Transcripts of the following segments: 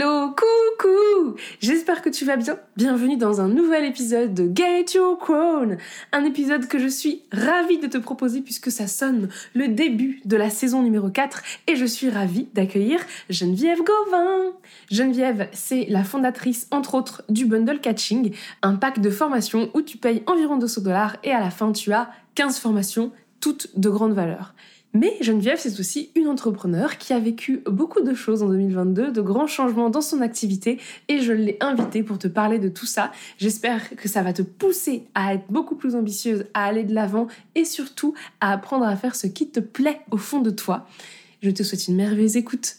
Hello, coucou J'espère que tu vas bien. Bienvenue dans un nouvel épisode de Get Your Crown. Un épisode que je suis ravie de te proposer puisque ça sonne le début de la saison numéro 4 et je suis ravie d'accueillir Geneviève Gauvin. Geneviève, c'est la fondatrice entre autres du Bundle Catching, un pack de formations où tu payes environ 200 dollars et à la fin tu as 15 formations toutes de grande valeur. Mais Geneviève, c'est aussi une entrepreneur qui a vécu beaucoup de choses en 2022, de grands changements dans son activité, et je l'ai invitée pour te parler de tout ça. J'espère que ça va te pousser à être beaucoup plus ambitieuse, à aller de l'avant, et surtout à apprendre à faire ce qui te plaît au fond de toi. Je te souhaite une merveilleuse écoute.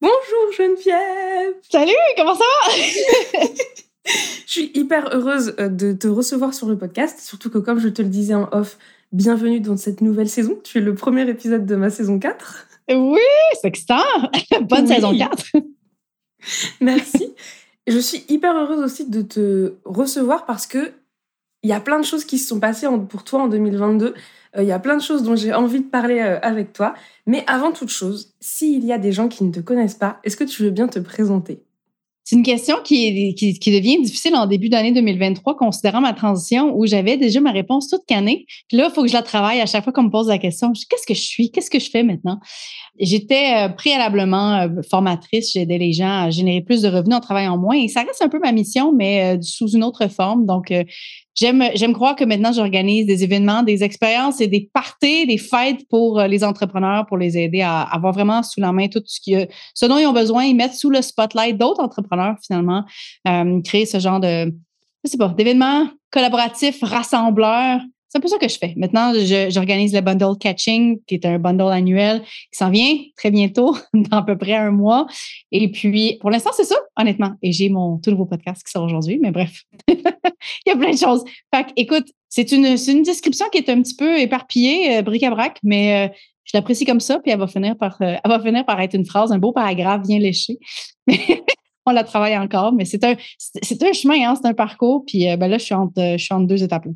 Bonjour Geneviève Salut, comment ça va? Je suis hyper heureuse euh, de te recevoir sur le podcast, surtout que comme je te le disais en off, bienvenue dans cette nouvelle saison. Tu es le premier épisode de ma saison 4. Oui, c'est excitant. Bonne saison 4. Merci. Je suis hyper heureuse aussi de te recevoir parce que il y a plein de choses qui se sont passées pour toi en 2022. Euh, il y a plein de choses dont j'ai envie de parler euh, avec toi. Mais avant toute chose, s'il y a des gens qui ne te connaissent pas, est-ce que tu veux bien te présenter? C'est une question qui, devient difficile en début d'année 2023, considérant ma transition où j'avais déjà ma réponse toute cannée. Puis là, il faut que je la travaille à chaque fois qu'on me pose la question. Qu'est-ce que je suis? Qu'est-ce que je fais maintenant? J'étais euh, préalablement euh, formatrice. J'aidais les gens à générer plus de revenus en travaillant moins. Et ça reste un peu ma mission, mais euh, sous une autre forme. Donc, J'aime, j'aime croire que maintenant, j'organise des événements, des expériences et des parties, des fêtes pour les entrepreneurs, pour les aider à avoir vraiment sous la main tout ce, qui, ce dont ils ont besoin, ils mettent sous le spotlight d'autres entrepreneurs, finalement, créer ce genre de, je sais pas, d'événements collaboratifs, rassembleurs, c'est un peu ça que je fais. Maintenant, j'organise le bundle catching, qui est un bundle annuel qui s'en vient très bientôt, dans à peu près un mois. Et puis, pour l'instant, c'est ça, honnêtement. Et j'ai mon tout nouveau podcast qui sort aujourd'hui, mais bref, il y a plein de choses. Fait que, écoute, c'est une, une description qui est un petit peu éparpillée, euh, bric-à-brac, mais euh, je l'apprécie comme ça, puis elle va finir par, euh, elle va finir par être une phrase, un beau paragraphe bien léché. on la travaille encore, mais c'est un, c'est un chemin, hein, c'est un parcours. Puis ben là, je suis entre, je suis entre deux étapes.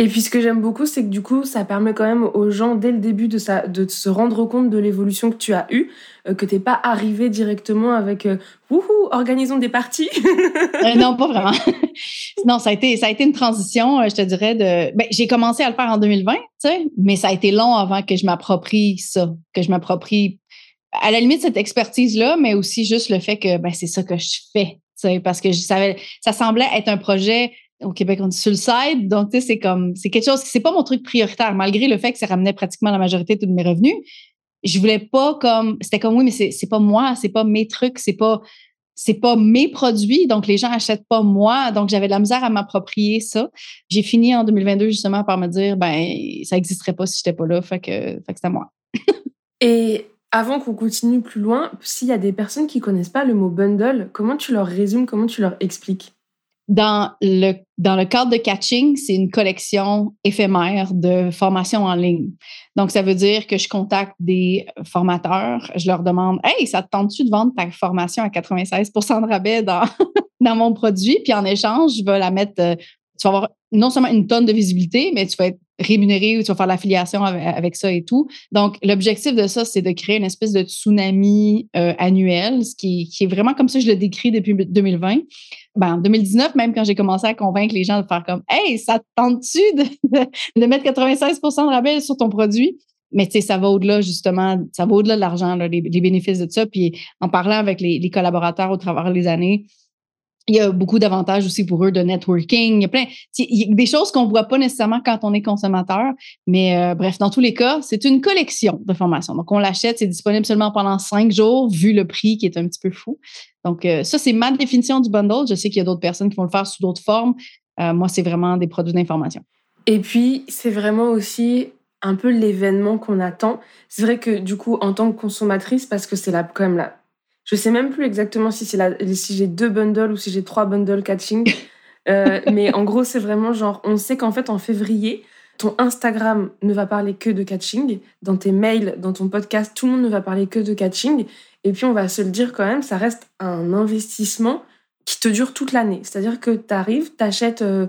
Et puis ce que j'aime beaucoup, c'est que du coup, ça permet quand même aux gens, dès le début, de, ça, de se rendre compte de l'évolution que tu as eue, euh, que t'es pas arrivé directement avec euh, Wouhou, organisons des parties. Euh, non, pas vraiment. non, ça a été, ça a été une transition, je te dirais, de. Ben, j'ai commencé à le faire en 2020, tu sais, mais ça a été long avant que je m'approprie ça, que je m'approprie à la limite cette expertise-là, mais aussi juste le fait que ben, c'est ça que je fais. Parce que je savais, ça semblait être un projet au Québec, on dit side. Donc, tu sais, c'est comme, c'est quelque chose, c'est pas mon truc prioritaire, malgré le fait que ça ramenait pratiquement la majorité de tous mes revenus. Je voulais pas comme, c'était comme, oui, mais c'est, pas moi, c'est pas mes trucs, c'est pas, c'est pas mes produits, donc les gens achètent pas moi. Donc, j'avais de la misère à m'approprier ça. J'ai fini en 2022 justement par me dire, ben, ça existerait pas si j'étais pas là. Fait que, fait que moi. Et avant qu'on continue plus loin, s'il y a des personnes qui connaissent pas le mot bundle, comment tu leur résumes, comment tu leur expliques? Dans le, dans le cadre de Catching, c'est une collection éphémère de formations en ligne. Donc, ça veut dire que je contacte des formateurs, je leur demande Hey, ça te tente-tu de vendre ta formation à 96% de rabais dans, dans mon produit? Puis en échange, je vais la mettre, euh, tu vas avoir non seulement une tonne de visibilité, mais tu vas être rémunéré ou tu vas faire l'affiliation avec, ça et tout. Donc, l'objectif de ça, c'est de créer une espèce de tsunami euh, annuel, ce qui, qui, est vraiment comme ça, je le décris depuis 2020 ben, en 2019, même quand j'ai commencé à convaincre les gens de faire comme Hey, ça te tente-tu de, de, mettre 96% de rabais sur ton produit? Mais tu sais, ça va au-delà, justement, ça va au-delà de l'argent, les, les, bénéfices de ça. Puis en parlant avec les, les collaborateurs au travers des années, il y a beaucoup d'avantages aussi pour eux de networking. Il y a plein, il y a des choses qu'on voit pas nécessairement quand on est consommateur. Mais euh, bref, dans tous les cas, c'est une collection de formations. Donc, on l'achète, c'est disponible seulement pendant cinq jours, vu le prix qui est un petit peu fou. Donc, euh, ça, c'est ma définition du bundle. Je sais qu'il y a d'autres personnes qui vont le faire sous d'autres formes. Euh, moi, c'est vraiment des produits d'information. Et puis, c'est vraiment aussi un peu l'événement qu'on attend. C'est vrai que du coup, en tant que consommatrice, parce que c'est quand même là, je sais même plus exactement si c'est si j'ai deux bundles ou si j'ai trois bundles catching. Euh, mais en gros, c'est vraiment genre, on sait qu'en fait, en février, ton Instagram ne va parler que de catching. Dans tes mails, dans ton podcast, tout le monde ne va parler que de catching. Et puis, on va se le dire quand même, ça reste un investissement qui te dure toute l'année. C'est-à-dire que tu arrives, tu achètes euh,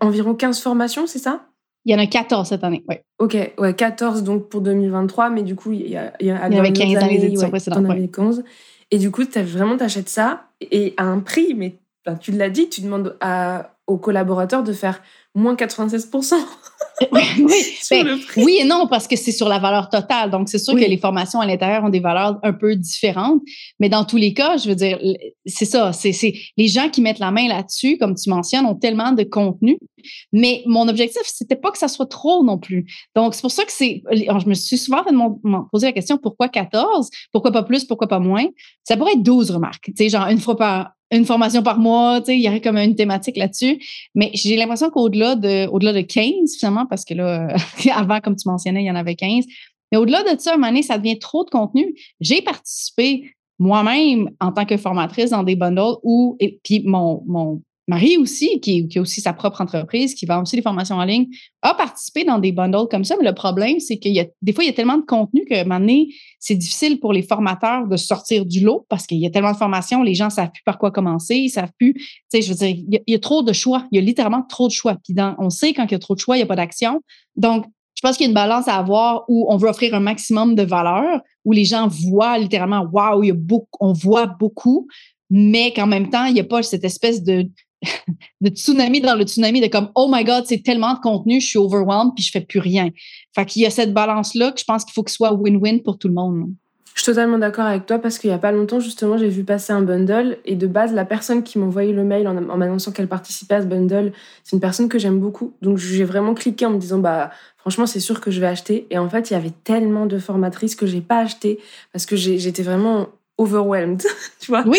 environ 15 formations, c'est ça? Il y en a 14 cette année, oui. OK, ouais, 14 donc pour 2023, mais du coup, il y, a, il y, a, il y avait 15 dans les éditions précédentes. Ouais. 15. Et du coup, as, vraiment, tu achètes ça et à un prix, mais tu l'as dit, tu demandes à, aux collaborateurs de faire moins 96%. oui, oui et non, parce que c'est sur la valeur totale. Donc, c'est sûr que les formations à l'intérieur ont des valeurs un peu différentes. Mais dans tous les cas, je veux dire, c'est ça. C'est les gens qui mettent la main là-dessus, comme tu mentionnes, ont tellement de contenu. Mais mon objectif, c'était pas que ça soit trop non plus. Donc, c'est pour ça que c'est. Je me suis souvent fait poser la question pourquoi 14 Pourquoi pas plus? Pourquoi pas moins? Ça pourrait être 12 remarques. Tu sais, genre une fois par une formation par mois, tu sais, il y aurait comme une thématique là-dessus. Mais j'ai l'impression qu'au-delà de, au-delà de 15, finalement, parce que là, avant, comme tu mentionnais, il y en avait 15. Mais au-delà de ça, à un moment donné, ça devient trop de contenu. J'ai participé moi-même en tant que formatrice dans des bundles où, et puis mon, mon, Marie aussi, qui, qui, a aussi sa propre entreprise, qui vend aussi des formations en ligne, a participé dans des bundles comme ça. Mais le problème, c'est qu'il y a des fois, il y a tellement de contenu que maintenant, c'est difficile pour les formateurs de sortir du lot parce qu'il y a tellement de formations, les gens ne savent plus par quoi commencer, ils ne savent plus. Tu sais, je veux dire, il y, a, trop de choix. Il y a littéralement trop de choix. Puis on sait quand il y a trop de choix, il n'y a pas d'action. Donc, je pense qu'il y a une balance à avoir où on veut offrir un maximum de valeur, où les gens voient littéralement, waouh, on voit beaucoup, mais qu'en même temps, il n'y a pas cette espèce de tsunami dans le tsunami de comme oh my god c'est tellement de contenu je suis overwhelmed puis je fais plus rien fait qu'il y a cette balance là que je pense qu'il faut que ce soit win-win pour tout le monde je suis totalement d'accord avec toi parce qu'il y a pas longtemps justement j'ai vu passer un bundle et de base la personne qui m'a envoyé le mail en, m'annonçant qu'elle participait à ce bundle c'est une personne que j'aime beaucoup donc j'ai vraiment cliqué en me disant bah franchement c'est sûr que je vais acheter et en fait il y avait tellement de formatrices que j'ai pas acheté parce que j'étais vraiment overwhelmed, tu vois. Oui,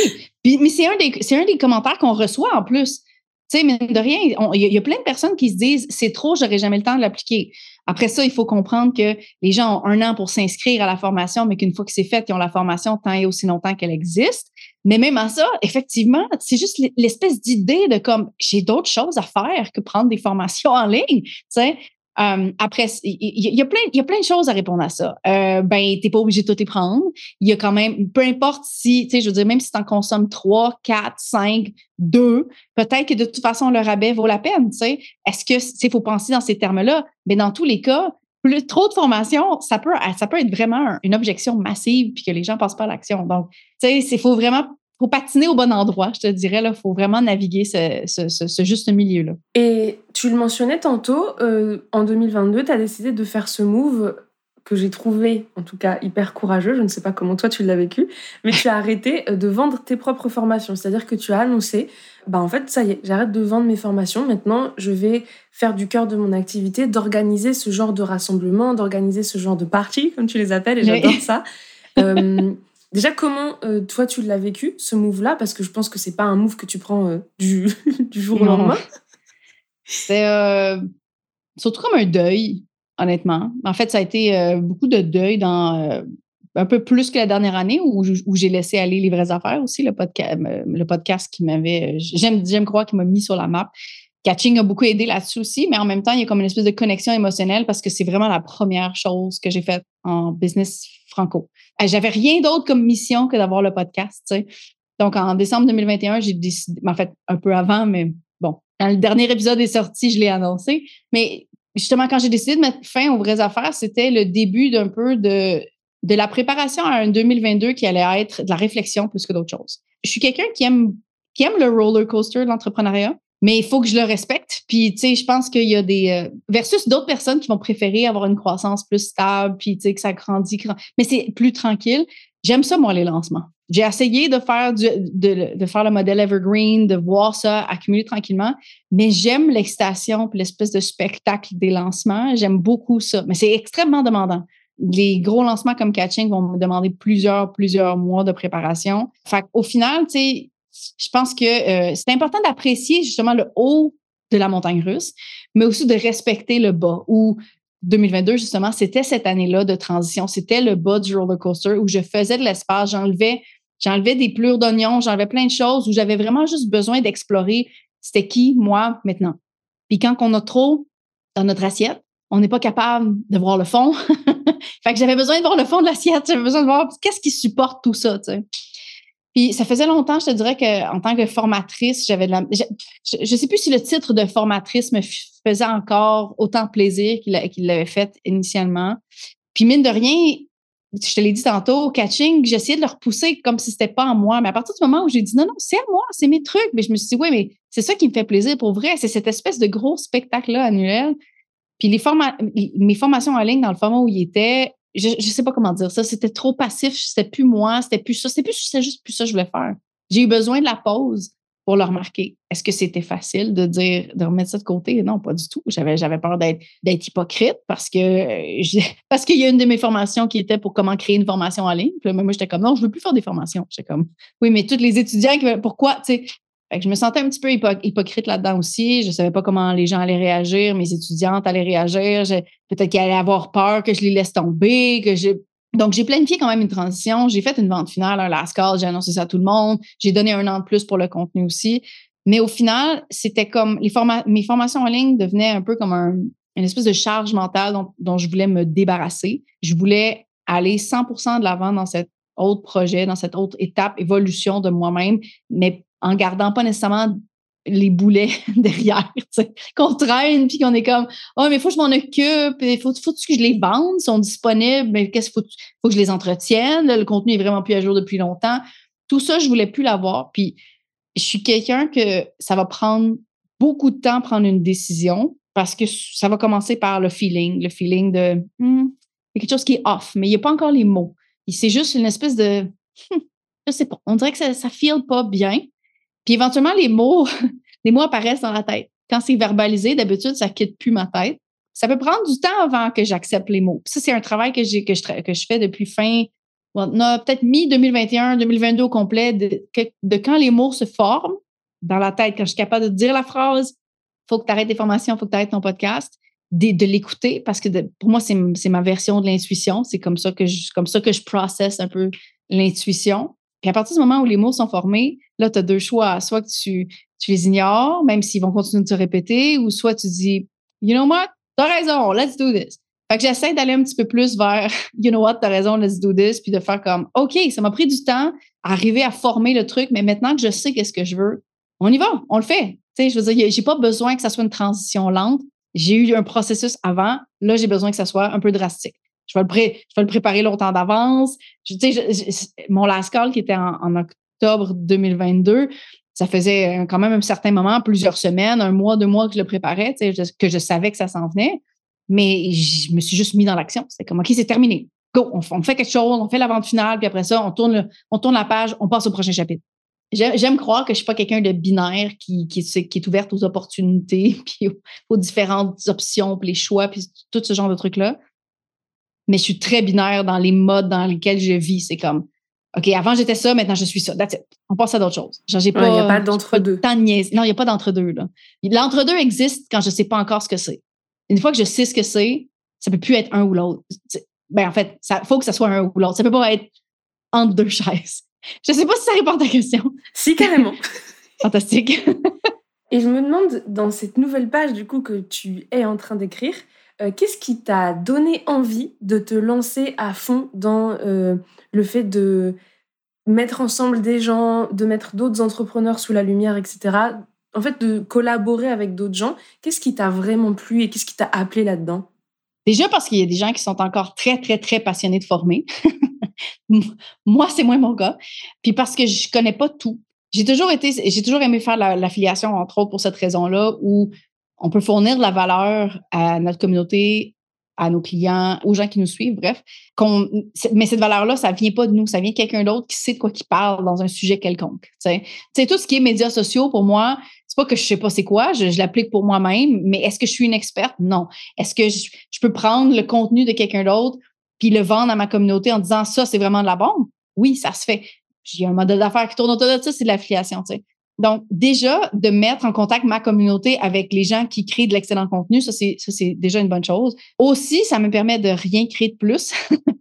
mais c'est un, des, un des commentaires qu'on reçoit en plus. Tu sais, mais de rien, il y, a plein de personnes qui se disent c'est trop, j'aurai jamais le temps de l'appliquer. Après ça, il faut comprendre que les gens ont un an pour s'inscrire à la formation, mais qu'une fois que c'est fait, ils ont la formation tant et aussi longtemps qu'elle existe. Mais même à ça, effectivement, c'est juste l'espèce d'idée de comme j'ai d'autres choses à faire que prendre des formations en ligne. Tu sais, euh, après, il y, a plein, il y a plein de choses à répondre à ça. Euh, ben, t'es pas obligé de tout y prendre. Il y a quand même, peu importe si, tu sais, je veux dire, même si tu en consommes trois, quatre, cinq, deux, peut-être que de toute façon, le rabais vaut la peine, tu sais. Est-ce que, il faut penser dans ces termes-là? Mais dans tous les cas, plus trop de formation, ça peut, ça peut être vraiment une objection massive puis que les gens passent pas à l'action. Donc, tu sais, il faut vraiment faut patiner au bon endroit, je te dirais. Il faut vraiment naviguer ce, juste milieu-là. Et tu le mentionnais tantôt, euh, en 2022, tu as décidé de faire ce move que j'ai trouvé, en tout cas, hyper courageux. Je ne sais pas comment toi tu l'as vécu, mais tu as arrêté euh, de vendre tes propres formations. C'est-à-dire que tu as annoncé, bah en fait, ça y est, j'arrête de vendre mes formations. Maintenant, je vais faire du cœur de mon activité, d'organiser ce genre de rassemblement, d'organiser ce genre de parties, comme tu les appelles, et j'adore ça. Euh, Déjà, comment euh, toi tu l'as vécu, ce move-là? Parce que je pense que c'est pas un move que tu prends euh, du, du, jour au lendemain. C'est euh, surtout comme un deuil, honnêtement. En fait, ça a été beaucoup de deuil dans un peu plus que la dernière année où, où j'ai laissé aller les vraies affaires aussi, le, podcast, le podcast qui m'avait, j'aime, j'aime croire qu'il m'a mis sur la map. Catching a beaucoup aidé là-dessus aussi, mais en même temps, il y a comme une espèce de connexion émotionnelle parce que c'est vraiment la première chose que j'ai faite en business franco. Euh, j'avais rien d'autre comme mission que d'avoir le podcast. Tu sais. Donc, en décembre 2021, j'ai décidé, en fait, un peu avant, mais bon, quand le dernier épisode est sorti, je l'ai annoncé. Mais justement, quand j'ai décidé de mettre fin aux vraies affaires, c'était le début d'un peu de, de la préparation à un 2022 qui allait être de la réflexion plus que d'autres choses. Je suis quelqu'un qui aime, qui aime le roller coaster de l'entrepreneuriat mais il faut que je le respecte. Puis, tu sais, je pense qu'il y a des... Euh, versus d'autres personnes qui vont préférer avoir une croissance plus stable, puis, tu sais, que ça grandit, mais c'est plus tranquille. J'aime ça, moi, les lancements. J'ai essayé de faire, du, de, de, faire le modèle Evergreen, de voir ça accumuler tranquillement, mais j'aime l'excitation puis l'espèce de spectacle des lancements. J'aime beaucoup ça, mais c'est extrêmement demandant. Les gros lancements comme Catching vont me demander plusieurs, plusieurs mois de préparation. Fait au final, tu sais, je pense que euh, c'est important d'apprécier justement le haut de la montagne russe, mais aussi de respecter le bas, où 2022, justement, c'était cette année-là de transition. C'était le bas du roller coaster où je faisais de l'espace, j'enlevais, j'enlevais des plures d'oignons, j'enlevais plein de choses où j'avais vraiment juste besoin d'explorer c'était qui, moi, maintenant. Puis quand on a trop dans notre assiette, on n'est pas capable de voir le fond. fait que j'avais besoin de voir le fond de l'assiette, j'avais besoin de voir qu'est-ce qui supporte tout ça. Puis ça faisait longtemps, je te dirais qu'en tant que formatrice, j'avais de la. Je ne sais plus si le titre de formatrice me faisait encore autant plaisir qu'il l'avait fait initialement. Puis mine de rien, je te l'ai dit tantôt, au catching, j'essayais de le repousser comme si c'était pas en moi. Mais à partir du moment où j'ai dit non, non, c'est à moi, c'est mes trucs, mais je me suis dit, oui, mais c'est ça qui me fait plaisir pour vrai. C'est cette espèce de gros spectacle-là annuel. Puis les mes formations en ligne, dans le format où il était, je ne sais pas comment dire ça, c'était trop passif, c'était plus moi, c'était plus ça, c'était juste plus ça que je voulais faire. J'ai eu besoin de la pause pour le remarquer. Est-ce que c'était facile de dire, de remettre ça de côté? Non, pas du tout. J'avais, peur d'être, hypocrite parce que, parce qu'il y a une de mes formations qui était pour comment créer une formation en ligne. Puis moi, j'étais comme, non, je veux plus faire des formations. J'étais comme, oui, mais tous les étudiants, pourquoi, tu sais, je me sentais un petit peu hypocrite là-dedans aussi. Je ne savais pas comment les gens allaient réagir, mes étudiantes allaient réagir. Peut-être qu'elles allaient avoir peur que je les laisse tomber, que. Donc, j'ai planifié quand même une transition. J'ai fait une vente finale, un last call, j'ai annoncé ça à tout le monde. J'ai donné un an de plus pour le contenu aussi. Mais au final, c'était comme les mes formations en ligne devenaient un peu comme une espèce de charge mentale dont, dont, je voulais me débarrasser. Je voulais aller 100% de l'avant dans cet autre projet, dans cette autre étape, évolution de moi-même, mais en gardant pas nécessairement les boulets derrière, qu'on traîne, puis qu'on est comme, oh, mais il faut que je m'en occupe, il faut, faut que je les vende, ils sont disponibles, mais qu'est-ce qu'il faut, faut que je les entretienne, le contenu est vraiment plus à jour depuis longtemps. Tout ça, je voulais plus l'avoir. Puis, je suis quelqu'un que ça va prendre beaucoup de temps prendre une décision parce que ça va commencer par le feeling, le feeling de, hmm, il y a quelque chose qui est off, mais il n'y a pas encore les mots. C'est juste une espèce de, hmm, je sais pas, on dirait que ça ne feel pas bien. Puis éventuellement, les mots, les mots apparaissent dans la tête. Quand c'est verbalisé, d'habitude, ça quitte plus ma tête. Ça peut prendre du temps avant que j'accepte les mots. ça, c'est un travail que, j'ai, que, je, que je fais depuis fin, peut-être mi-2021, 2022 au complet, de, de quand les mots se forment dans la tête, quand je suis capable de dire la phrase, faut que tu arrêtes tes formations, faut que tu arrêtes ton podcast, de, l'écouter parce que pour moi, c'est, c'est ma version de l'intuition. C'est comme ça que je, comme ça que je processe un peu l'intuition. Puis à partir du moment où les mots sont formés, là, tu as deux choix. Soit que tu, tu les ignores, même s'ils vont continuer de se répéter, ou soit tu dis, you know what, t'as raison, let's do this. Fait que j'essaie d'aller un petit peu plus vers, you know what, t'as raison, let's do this, puis de faire comme, OK, ça m'a pris du temps à arriver à former le truc, mais maintenant que je sais qu'est-ce que je veux, on y va, on le fait. Tu sais, je veux dire, j'ai pas besoin que ça soit une transition lente. J'ai eu un processus avant. Là, j'ai besoin que ça soit un peu drastique je vais le, préparer longtemps d'avance. Mon last call qui était en, octobre 2022, ça faisait quand même un certain moment, plusieurs semaines, un mois, deux mois que je le préparais, que je savais que ça s'en venait. Mais je me suis juste mis dans l'action. C'est comme, OK, c'est terminé. Go, on, fait quelque chose, on fait la vente finale, puis après ça, on tourne, on tourne la page, on passe au prochain chapitre. J'aime croire que je suis pas quelqu'un de binaire qui, est ouverte aux opportunités, puis aux, aux différentes options, puis les choix, puis tout ce genre de trucs-là mais je suis très binaire dans les modes dans lesquels je vis. C'est comme, OK, avant j'étais ça, maintenant je suis ça. That's it. On passe à d'autres choses. il n'y a pas d'entre-deux. Non, il n'y a pas d'entre-deux. L'entre-deux existe quand je ne sais pas encore ce que c'est. Une fois que je sais ce que c'est, ça ne peut plus être un ou l'autre. Ben, en fait, il faut que ça soit un ou l'autre. Ça ne peut pas être entre deux chaises. Je ne sais pas si ça répond à ta question. Si, carrément. Fantastique. Et je me demande, dans cette nouvelle page du coup que tu es en train d'écrire, qu'est-ce qui t'a donné envie de te lancer à fond dans euh, le fait de mettre ensemble des gens, de mettre d'autres entrepreneurs sous la lumière, etc. En fait, de collaborer avec d'autres gens. Qu'est-ce qui t'a vraiment plu et qu'est-ce qui t'a appelé là-dedans? Déjà parce qu'il y a des gens qui sont encore très, très, très passionnés de former. Moi, c'est moins mon cas. Puis parce que je connais pas tout. J'ai toujours été, j'ai toujours aimé faire l'affiliation, entre autres, pour cette raison-là, où on peut fournir de la valeur à notre communauté, à nos clients, aux gens qui nous suivent, bref. mais cette valeur-là, ça vient pas de nous, ça vient de quelqu'un d'autre qui sait de quoi il parle dans un sujet quelconque. Sais, tout ce qui est médias sociaux, pour moi, c'est pas que je sais pas c'est quoi, je, l'applique pour moi-même, mais est-ce que je suis une experte? Non. Est-ce que je, peux prendre le contenu de quelqu'un d'autre puis le vendre à ma communauté en disant ça, c'est vraiment de la bombe? Oui, ça se fait. J'ai un modèle d'affaires qui tourne autour de ça, c'est de l'affiliation. Donc, déjà, de mettre en contact ma communauté avec les gens qui créent de l'excellent contenu, ça, c'est déjà une bonne chose. Aussi, ça me permet de rien créer de plus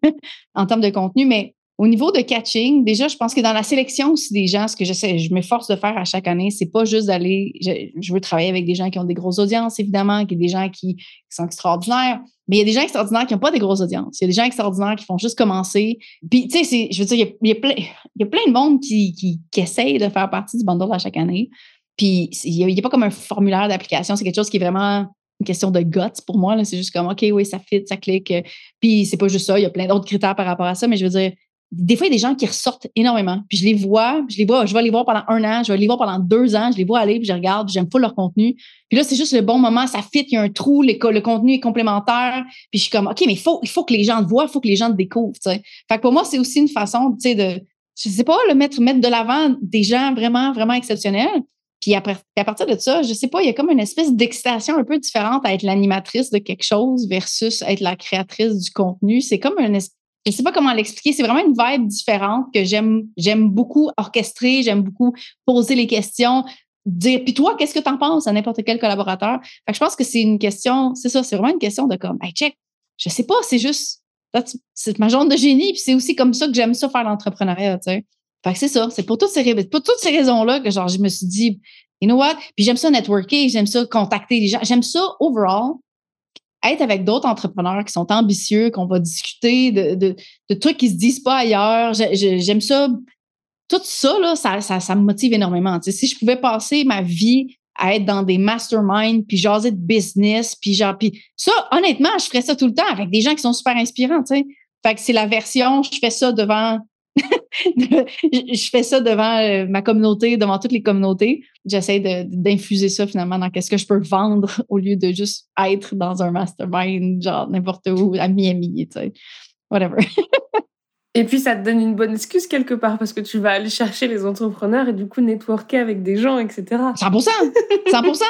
en termes de contenu, mais au niveau de catching, déjà, je pense que dans la sélection aussi des gens, ce que je m'efforce de faire à chaque année, c'est pas juste d'aller, je, veux travailler avec des gens qui ont des grosses audiences, évidemment, qui des gens qui, sont extraordinaires, mais il y a des gens extraordinaires qui n'ont pas des grosses audiences. Il y a des gens extraordinaires qui font juste commencer. Puis, tu sais, je veux dire, il y, a, plein, il y a plein de monde qui, qui, essaye de faire partie du bundle à chaque année. Puis, il n'y a, pas comme un formulaire d'application, c'est quelque chose qui est vraiment une question de guts pour moi. C'est juste comme, OK, oui, ça fit, ça clique. Puis, c'est pas juste ça, il y a plein d'autres critères par rapport à ça, mais je veux dire, des fois, il y a des gens qui ressortent énormément. Puis je les vois, je les vois, je vais les voir pendant un an, je vais les voir pendant deux ans, je les vois aller, puis je regarde, j'aime pas leur contenu. Puis là, c'est juste le bon moment, ça fit, il y a un trou, le, contenu est complémentaire. Puis je suis comme, OK, mais il faut, que les gens le voient, il faut que les gens le découvrent. Fait que pour moi, c'est aussi une façon, tu sais, de, je sais pas, le mettre, mettre de l'avant des gens vraiment, vraiment exceptionnels. Puis à, partir de ça, je sais pas, il y a comme une espèce d'excitation un peu différente à être l'animatrice de quelque chose versus être la créatrice du contenu. C'est comme un espèce je sais pas comment l'expliquer. C'est vraiment une vibe différente que j'aime, j'aime beaucoup orchestrer, j'aime beaucoup poser les questions, dire, puis toi, qu'est-ce que tu en penses à n'importe quel collaborateur? Fait que je pense que c'est une question, c'est ça, c'est vraiment une question de comme, hey, check, je sais pas, c'est juste, c'est ma genre de génie, puis c'est aussi comme ça que j'aime ça faire l'entrepreneuriat, tu sais. Fait que c'est ça, c'est pour toutes ces, pour toutes ces raisons-là que genre, je me suis dit, you know what? Puis j'aime ça networker, j'aime ça contacter les gens, j'aime ça overall être avec d'autres entrepreneurs qui sont ambitieux, qu'on va discuter de, trucs qui se disent pas ailleurs. J'aime ça. Tout ça, là, ça, me motive énormément. si je pouvais passer ma vie à être dans des masterminds, puis jaser de business, puis genre, puis ça, honnêtement, je ferais ça tout le temps avec des gens qui sont super inspirants. Fait que c'est la version, je fais ça devant je fais ça devant euh, ma communauté, devant toutes les communautés. J'essaie d'infuser ça finalement dans qu'est-ce que je peux vendre au lieu de juste être dans un mastermind, genre n'importe où, à Miami, tu sais. Whatever. et puis, ça te donne une bonne excuse quelque part parce que tu vas aller chercher les entrepreneurs et du coup networker avec des gens, etc. 100% 100%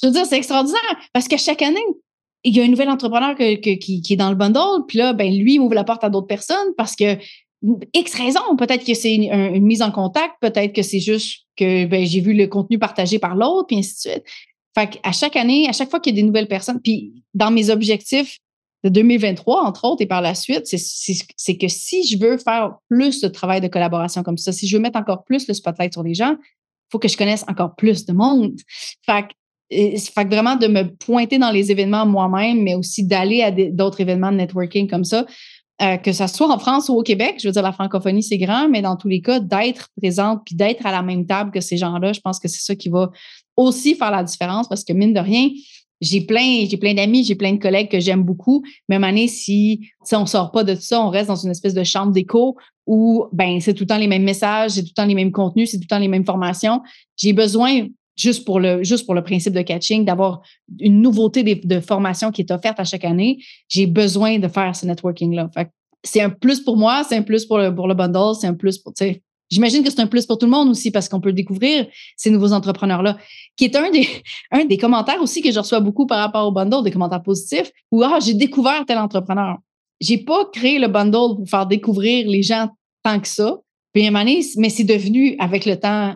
Je veux dire, c'est extraordinaire parce que chaque année, il y a un nouvel entrepreneur qui, qui, est dans le bundle, puis là, ben, lui, il ouvre la porte à d'autres personnes parce que X raisons. Peut-être que c'est une, mise en contact, peut-être que c'est juste que ben, j'ai vu le contenu partagé par l'autre, puis ainsi de suite. Fait à chaque année, à chaque fois qu'il y a des nouvelles personnes, puis dans mes objectifs de 2023, entre autres, et par la suite, c'est que si je veux faire plus de travail de collaboration comme ça, si je veux mettre encore plus le spotlight sur les gens, il faut que je connaisse encore plus de monde. Fait fait vraiment de me pointer dans les événements moi-même, mais aussi d'aller à d'autres événements de networking comme ça, euh, que ce soit en France ou au Québec, je veux dire, la francophonie, c'est grand, mais dans tous les cas, d'être présente puis d'être à la même table que ces gens-là, je pense que c'est ça qui va aussi faire la différence parce que, mine de rien, j'ai plein, j'ai plein d'amis, j'ai plein de collègues que j'aime beaucoup. Même année, si, si on sort pas de ça, on reste dans une espèce de chambre d'écho où ben c'est tout le temps les mêmes messages, c'est tout le temps les mêmes contenus, c'est tout le temps les mêmes formations. J'ai besoin juste pour le juste pour le principe de catching, d'avoir une nouveauté de, formation qui est offerte à chaque année, j'ai besoin de faire ce networking-là. c'est un plus pour moi, c'est un plus pour le, pour le bundle, c'est un plus pour, tu sais, J'imagine que c'est un plus pour tout le monde aussi parce qu'on peut découvrir ces nouveaux entrepreneurs-là, qui est un des, un des commentaires aussi que je reçois beaucoup par rapport au bundle, des commentaires positifs, où ah, j'ai découvert tel entrepreneur. J'ai pas créé le bundle pour faire découvrir les gens tant que ça. Puis mais c'est devenu avec le temps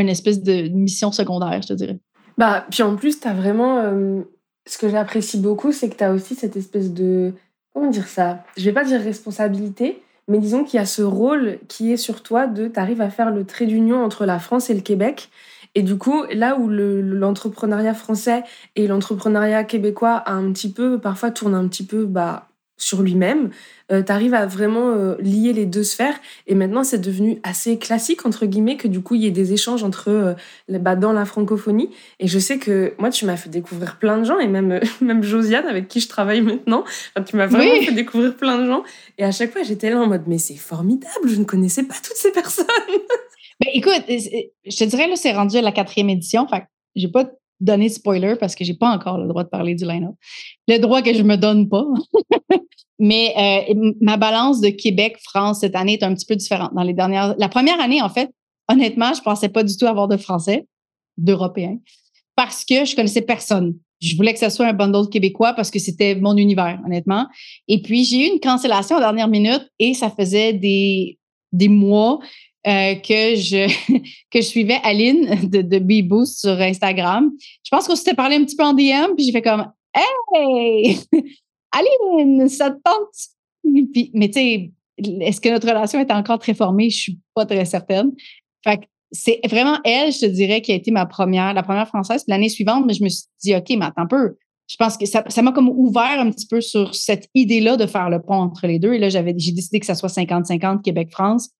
une espèce de mission secondaire, je te dirais. Bah, puis en plus, tu as vraiment. Euh, ce que j'apprécie beaucoup, c'est que tu as aussi cette espèce de. Comment dire ça? Je vais pas dire responsabilité, mais disons qu'il y a ce rôle qui est sur toi de. Tu arrives à faire le trait d'union entre la France et le Québec. Et du coup, là où l'entrepreneuriat français et l'entrepreneuriat québécois a un petit peu, parfois tournent un petit peu bah, sur lui-même, euh, tu arrives à vraiment euh, lier les deux sphères. Et maintenant, c'est devenu assez classique, entre guillemets, que du coup, il y ait des échanges entre euh, bah, dans la francophonie. Et je sais que moi, tu m'as fait découvrir plein de gens, et même, même Josiane, avec qui je travaille maintenant. tu m'as vraiment fait découvrir plein de gens. Et à chaque fois, j'étais là en mode, mais c'est formidable, je ne connaissais pas toutes ces personnes. ben, écoute, je te dirais, là, c'est rendu à la quatrième édition. Fait j'ai pas donner spoiler parce que j'ai pas encore le droit de parler du line-up. Le droit que je me donne pas. Mais euh, ma balance de Québec-France cette année est un petit peu différente. Dans les dernières, la première année, en fait, honnêtement, je pensais pas du tout avoir de Français, d'Européens, parce que je connaissais personne. Je voulais que ce soit un bundle québécois parce que c'était mon univers, honnêtement. Et puis, j'ai eu une cancellation à dernière minute et ça faisait des, des mois euh, que je que je suivais Aline de, de B-Boost sur Instagram. Je pense qu'on s'était parlé un petit peu en DM, puis j'ai fait comme Hey! Aline, ça te tente? Puis, mais tu sais, est-ce que notre relation est encore très formée? Je suis pas très certaine. Fait que c'est vraiment elle, je te dirais, qui a été ma première, la première française. L'année suivante, mais je me suis dit, OK, mais attends un peu. Je pense que ça, ça m'a comme ouvert un petit peu sur cette idée-là de faire le pont entre les deux. Et là, j'avais, j'ai décidé que ça soit 50-50 Québec-France.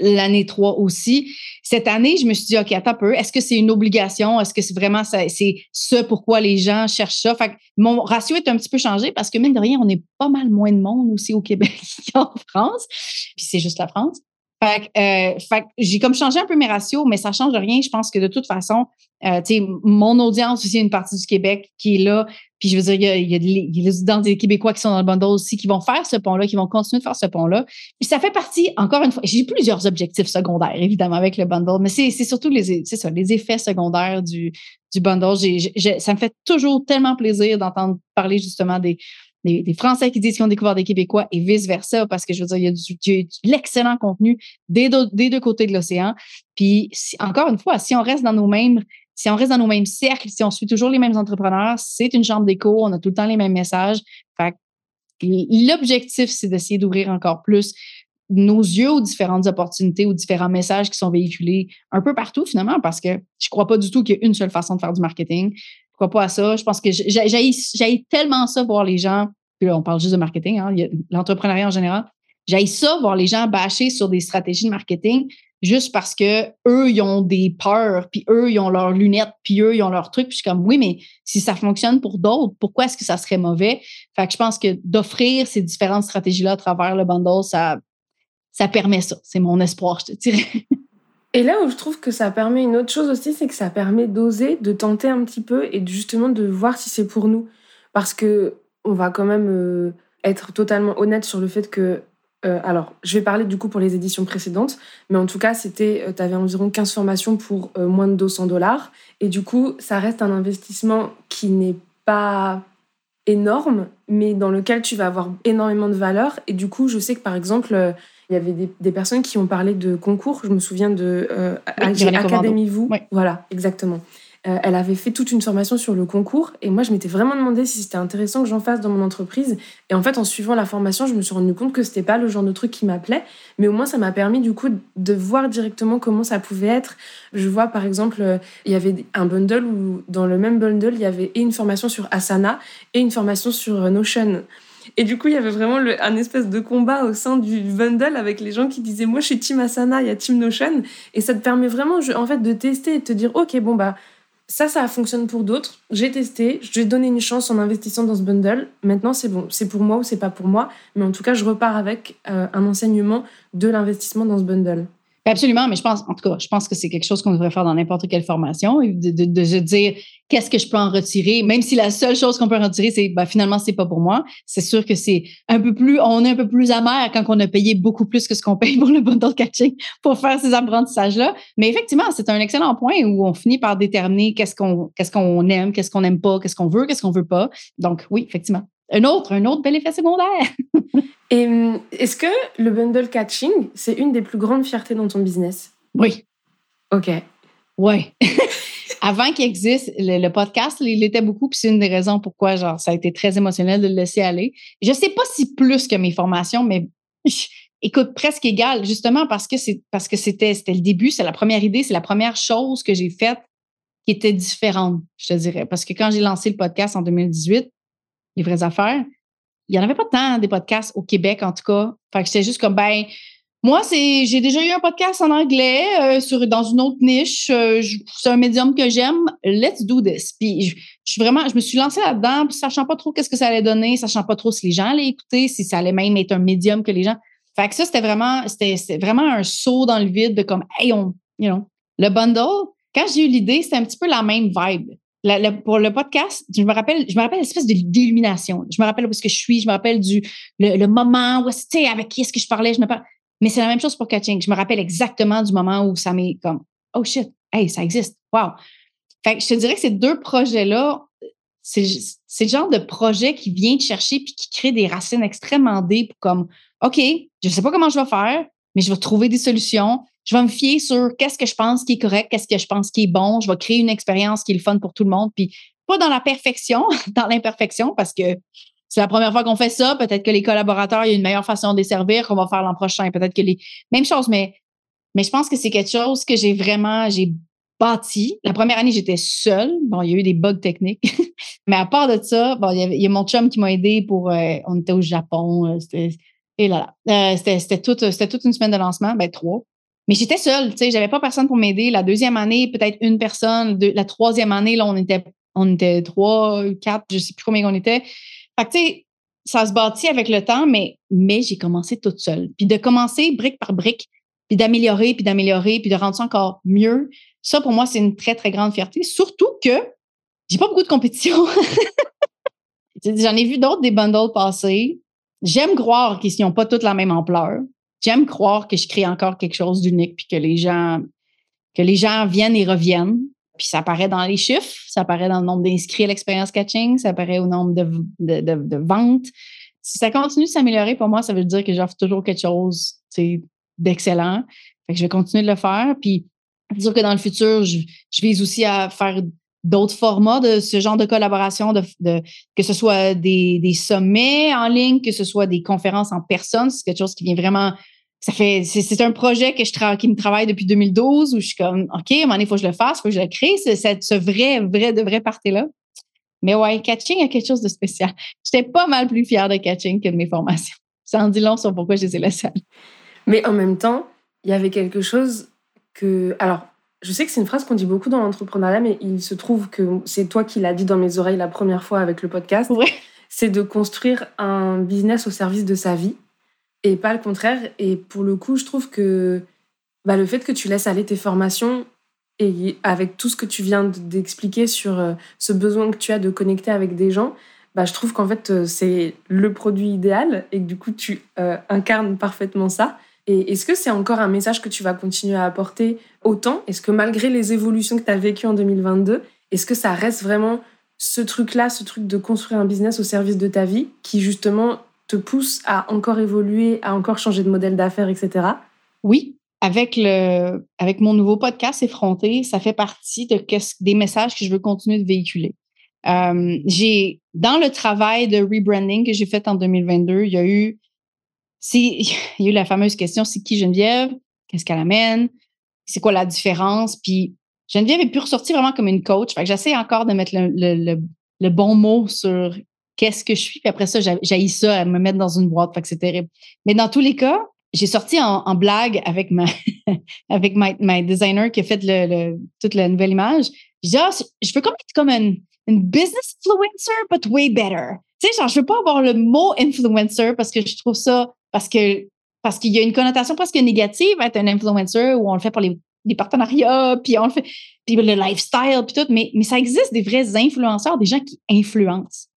L'année 3 aussi. Cette année, je me suis dit, OK, attends un peu. Est-ce que c'est une obligation? Est-ce que c'est vraiment ça, c'est ce pourquoi les gens cherchent ça? Fait que mon ratio est un petit peu changé parce que, mine de rien, on est pas mal moins de monde aussi au Québec qu'en France. Puis c'est juste la France. Fait, euh, j'ai comme changé un peu mes ratios, mais ça change rien. Je pense que de toute façon, euh, mon audience aussi, une partie du Québec qui est là. Puis je veux dire, il y a, il y a, les, des Québécois qui sont dans le bundle aussi, qui vont faire ce pont-là, qui vont continuer de faire ce pont-là. Puis ça fait partie, encore une fois, j'ai plusieurs objectifs secondaires, évidemment, avec le bundle, mais c'est surtout les, ça, les effets secondaires du, du bundle. ça me fait toujours tellement plaisir d'entendre parler justement des, des, Français qui disent qu'ils ont découvert des Québécois et vice-versa, parce que je veux dire, il y a, du, l'excellent contenu des deux, des deux côtés de l'océan. Puis, encore une fois, si on reste dans nos mêmes, si on reste dans nos mêmes cercles, si on suit toujours les mêmes entrepreneurs, c'est une chambre d'écho, on a tout le temps les mêmes messages. L'objectif, c'est d'essayer d'ouvrir encore plus nos yeux aux différentes opportunités, aux différents messages qui sont véhiculés un peu partout finalement, parce que je crois pas du tout qu'il y a une seule façon de faire du marketing crois pas à ça. Je pense que j'ai tellement ça voir les gens, puis là, on parle juste de marketing, hein, l'entrepreneuriat en général. J'ai ça voir les gens bâcher sur des stratégies de marketing juste parce que eux, ils ont des peurs, puis eux, ils ont leurs lunettes, puis eux, ils ont leurs trucs. Puis je suis comme, oui, mais si ça fonctionne pour d'autres, pourquoi est-ce que ça serait mauvais? Fait que je pense que d'offrir ces différentes stratégies-là à travers le bundle, ça, ça permet ça. C'est mon espoir, je te dirais. Et là où je trouve que ça permet une autre chose aussi, c'est que ça permet d'oser, de tenter un petit peu et justement de voir si c'est pour nous. Parce que on va quand même euh, être totalement honnête sur le fait que. Euh, alors, je vais parler du coup pour les éditions précédentes, mais en tout cas, c'était, euh, tu avais environ 15 formations pour moins de 200 dollars. Et du coup, ça reste un investissement qui n'est pas énorme, mais dans lequel tu vas avoir énormément de valeur. Et du coup, je sais que par exemple, il y avait des, personnes qui ont parlé de concours. Je me souviens de euh, Académie Vous. Voilà, exactement. Euh, elle avait fait toute une formation sur le concours et moi je m'étais vraiment demandé si c'était intéressant que j'en fasse dans mon entreprise. Et en fait en suivant la formation je me suis rendu compte que c'était pas le genre de truc qui m'appelait. Mais au moins ça m'a permis du coup de voir directement comment ça pouvait être. Je vois par exemple euh, il y avait un bundle où dans le même bundle il y avait une formation sur Asana et une formation sur Notion. Et du coup, il y avait vraiment un espèce de combat au sein du bundle avec les gens qui disaient Moi, je suis Team Asana, il y a Team Notion. Et ça te permet vraiment, en fait, de tester et de te dire Ok, bon, bah, ça, ça fonctionne pour d'autres. J'ai testé, je vais donner une chance en investissant dans ce bundle. Maintenant, c'est bon, c'est pour moi ou c'est pas pour moi. Mais en tout cas, je repars avec euh, un enseignement de l'investissement dans ce bundle. Absolument, mais je pense, en tout cas, je pense que c'est quelque chose qu'on devrait faire dans n'importe quelle formation, de, de, de se dire qu'est-ce que je peux en retirer, même si la seule chose qu'on peut en retirer, c'est ben, finalement, c'est pas pour moi. C'est sûr que c'est un peu plus, on est un peu plus amer quand on a payé beaucoup plus que ce qu'on paye pour le bundle catching pour faire ces apprentissages-là. Mais effectivement, c'est un excellent point où on finit par déterminer qu'est-ce qu'on qu'est-ce qu'on aime, qu'est-ce qu'on n'aime pas, qu'est-ce qu'on veut, qu'est-ce qu'on veut pas. Donc oui, effectivement. Un autre, un autre bel effet secondaire. Et hum, est-ce que le bundle catching, c'est une des plus grandes fiertés dans ton business? Oui. OK. Oui. Avant qu'il existe, le, podcast, il l'était beaucoup, puis c'est une des raisons pourquoi genre, ça a été très émotionnel de le laisser aller. Je ne sais pas si plus que mes formations, mais écoute, presque égal, justement parce que c'est parce que c'était le début, c'est la première idée, c'est la première chose que j'ai faite qui était différente, je te dirais. Parce que quand j'ai lancé le podcast en 2018, les vraies affaires, il n'y en avait pas tant des podcasts au Québec, en tout cas. Fait que j'étais juste comme, ben, moi, c'est, j'ai déjà eu un podcast en anglais euh, sur, dans une autre niche. Euh, c'est un médium que j'aime. Let's do this. Puis, je, suis vraiment, je me suis lancée là-dedans, sachant pas trop qu'est-ce que ça allait donner, sachant pas trop si les gens allaient écouter, si ça allait même être un médium que les gens. Fait que ça, c'était vraiment, c'était, vraiment un saut dans le vide de comme, hey, on, you know, le bundle. Quand j'ai eu l'idée, c'était un petit peu la même vibe pour le podcast, je me rappelle, je me rappelle l'espèce d'illumination. Je me rappelle où est-ce que je suis, je me rappelle du le, moment où c'était avec qui est-ce que je parlais, je me parle. Mais c'est la même chose pour catching. Je me rappelle exactement du moment où ça m'est comme oh shit, hey, ça existe. Wow. Fait que je te dirais que ces deux projets-là, c'est le genre de projet qui vient te chercher puis qui crée des racines extrêmement deep comme OK, je sais pas comment je vais faire, mais je vais trouver des solutions. Je vais me fier sur qu'est-ce que je pense qui est correct, qu'est-ce que je pense qui est bon. Je vais créer une expérience qui est le fun pour tout le monde. Puis pas dans la perfection, dans l'imperfection, parce que c'est la première fois qu'on fait ça. Peut-être que les collaborateurs, il y a une meilleure façon de les servir qu'on va faire l'an prochain. Peut-être que les. Même chose, mais, mais je pense que c'est quelque chose que j'ai vraiment, j'ai bâti. La première année, j'étais seule. Bon, il y a eu des bugs techniques. mais à part de ça, bon, il y, a mon chum qui m'a aidé pour. Euh, on était au Japon. Euh, et là, là. Euh, c'était, toute, toute une semaine de lancement, ben trois. Mais j'étais seule, tu sais, j'avais pas personne pour m'aider. La deuxième année, peut-être une personne. la troisième année, là, on était, on était trois, quatre, je sais plus combien on était. Fait que, tu sais, ça se bâtit avec le temps, mais, mais j'ai commencé toute seule. Puis de commencer brique par brique, puis d'améliorer, puis d'améliorer, puis de rendre ça encore mieux, ça, pour moi, c'est une très, très grande fierté. Surtout que j'ai pas beaucoup de compétition. J'en ai vu d'autres des bundles passer. J'aime croire qu'ils n'ont pas toutes la même ampleur. J'aime croire que je crée encore quelque chose d'unique, puis que les gens que les gens viennent et reviennent. Puis ça apparaît dans les chiffres, ça apparaît dans le nombre d'inscrits à l'expérience catching, ça apparaît au nombre de, de, ventes. Si ça continue de s'améliorer, pour moi, ça veut dire que j'offre toujours quelque chose d'excellent. Fait que je vais continuer de le faire. Puis, dire que dans le futur, je, je vise aussi à faire d'autres formats de ce genre de collaboration, de, de que ce soit des, des, sommets en ligne, que ce soit des conférences en personne. C'est quelque chose qui vient vraiment ça fait, c'est un projet que je qui me travaille depuis 2012 où je suis comme, OK, à un moment donné, il faut que je le fasse, il faut que je le crée, ce, ce vrai, vrai, de vrai party-là. Mais ouais, catching a quelque chose de spécial. J'étais pas mal plus fière de catching que de mes formations. Ça en dit long sur pourquoi j'ai la salle. Mais en même temps, il y avait quelque chose que. Alors, je sais que c'est une phrase qu'on dit beaucoup dans l'entrepreneuriat, mais il se trouve que c'est toi qui l'as dit dans mes oreilles la première fois avec le podcast. Ouais. C'est de construire un business au service de sa vie et pas le contraire. Et pour le coup, je trouve que bah, le fait que tu laisses aller tes formations et avec tout ce que tu viens d'expliquer sur euh, ce besoin que tu as de connecter avec des gens, bah, je trouve qu'en fait, euh, c'est le produit idéal et que du coup, tu euh, incarnes parfaitement ça. Et est-ce que c'est encore un message que tu vas continuer à apporter autant? Est-ce que malgré les évolutions que tu as vécues en 2022, est-ce que ça reste vraiment ce truc-là, ce truc de construire un business au service de ta vie qui justement te pousse à encore évoluer, à encore changer de modèle d'affaires, etc. Oui, avec, mon nouveau podcast Effronté, ça fait partie de, des messages que je veux continuer de véhiculer. Euh, j'ai dans le travail de rebranding que j'ai fait en 2022, il y a eu la fameuse question c'est qui Geneviève? Qu'est-ce qu'elle amène? C'est quoi la différence? Puis Geneviève est plus ressortie vraiment comme une coach. Fait j'essaie encore de mettre le, bon mot sur qu'est-ce que je suis? Puis après ça, j'ai ça à me mettre dans une boîte. Fait que c'est terrible. Mais dans tous les cas, j'ai sorti en, blague avec ma avec ma, designer qui a fait le, toute la nouvelle image. Je ah, je veux comme être comme une, une business influencer, but way better. Tu sais, genre, je veux pas avoir le mot influencer parce que je trouve ça, parce que parce qu'il y a une connotation presque négative à être un influencer où on le fait pour les, les partenariats, puis on le fait, puis le lifestyle, puis tout. Mais, mais ça existe des vrais influenceurs, des gens qui influencent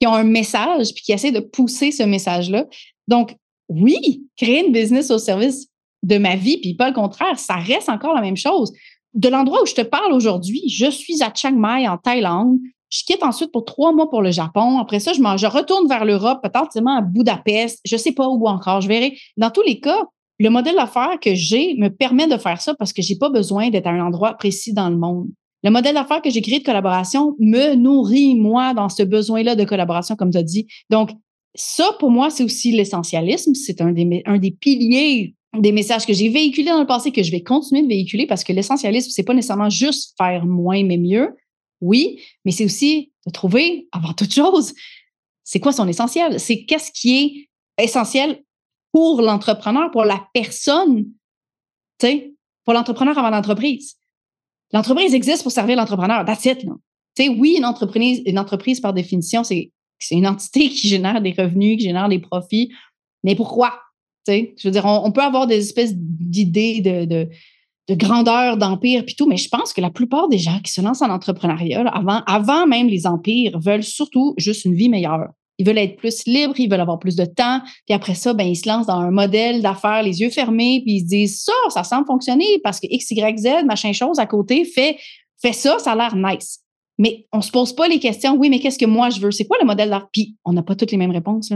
qui ont un message puis qui essaient de pousser ce message-là. Donc, oui, créer une business au service de ma vie, puis pas le contraire, ça reste encore la même chose. De l'endroit où je te parle aujourd'hui, je suis à Chiang Mai, en Thaïlande. Je quitte ensuite pour trois mois pour le Japon. Après ça, je, je retourne vers l'Europe, potentiellement à Budapest. Je sais pas où encore, je verrai. Dans tous les cas, le modèle d'affaires que j'ai me permet de faire ça parce que j'ai pas besoin d'être à un endroit précis dans le monde. Le modèle d'affaires que j'ai créé de collaboration me nourrit, moi, dans ce besoin-là de collaboration, comme tu as dit. Donc, ça, pour moi, c'est aussi l'essentialisme. C'est un des, piliers des messages que j'ai véhiculés dans le passé, que je vais continuer de véhiculer parce que l'essentialisme, c'est pas nécessairement juste faire moins mais mieux. Oui, mais c'est aussi de trouver, avant toute chose, c'est quoi son essentiel? C'est qu'est-ce qui est essentiel pour l'entrepreneur, pour la personne, pour l'entrepreneur avant l'entreprise. L'entreprise existe pour servir l'entrepreneur. That's it. Sais, oui, une entreprise, une entreprise, par définition, c'est une entité qui génère des revenus, qui génère des profits. Mais pourquoi? Tu sais, je veux dire, on, peut avoir des espèces d'idées de, de, de, grandeur, d'empire, puis tout, mais je pense que la plupart des gens qui se lancent en entrepreneuriat, avant même les empires, veulent surtout juste une vie meilleure. Ils veulent être plus libres, ils veulent avoir plus de temps. Puis après ça, ben, ils se lancent dans un modèle d'affaires les yeux fermés, puis ils se disent ça, ça semble fonctionner parce que X, Y, Z, machin chose à côté fait, fait ça, ça a l'air nice. Mais on se pose pas les questions, oui, mais qu'est-ce que moi je veux? C'est quoi le modèle d'affaires? Puis on n'a pas toutes les mêmes réponses.